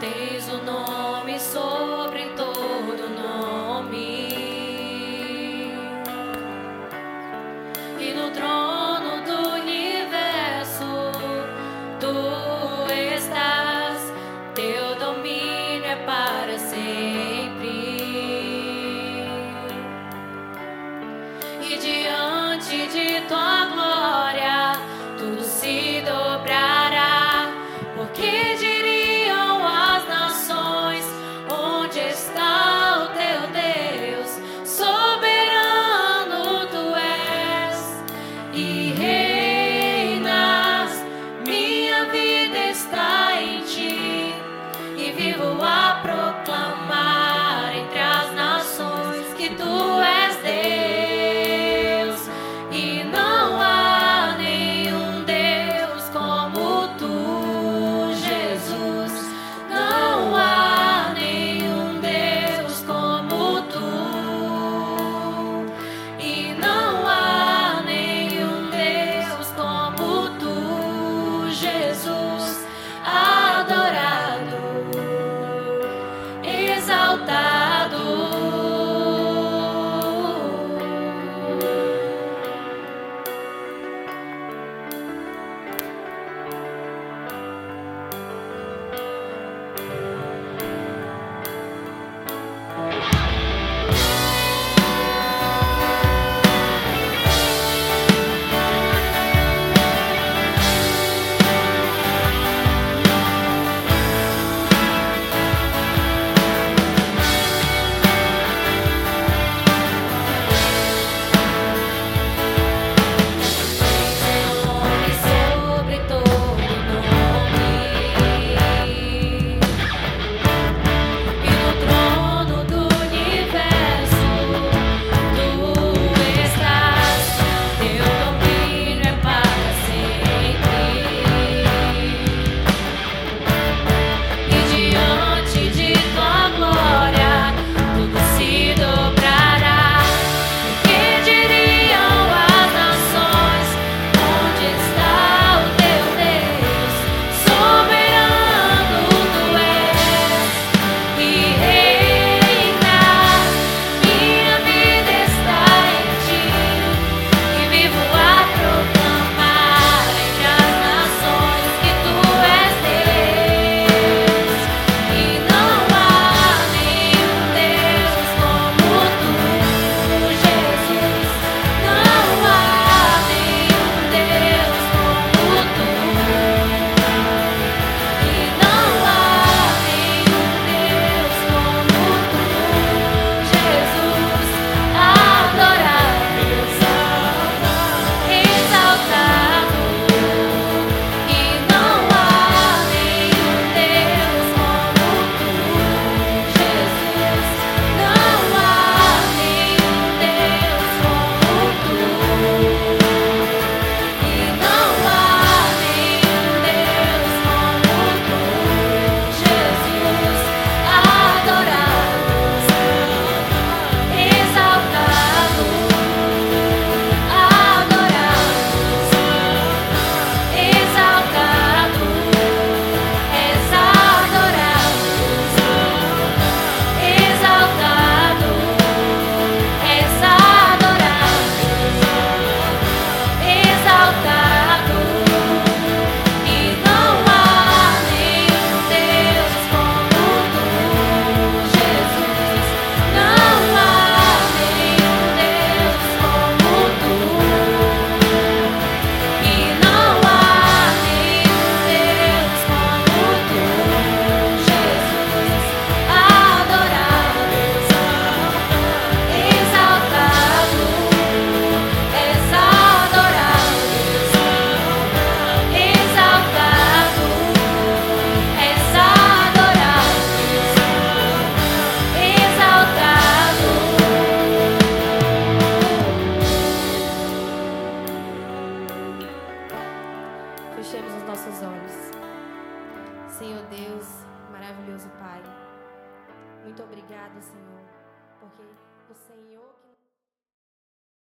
Tens o nome sobre todo nome. E no trono 答え Senhor Deus, maravilhoso Pai. Muito obrigado, Senhor, porque o Senhor que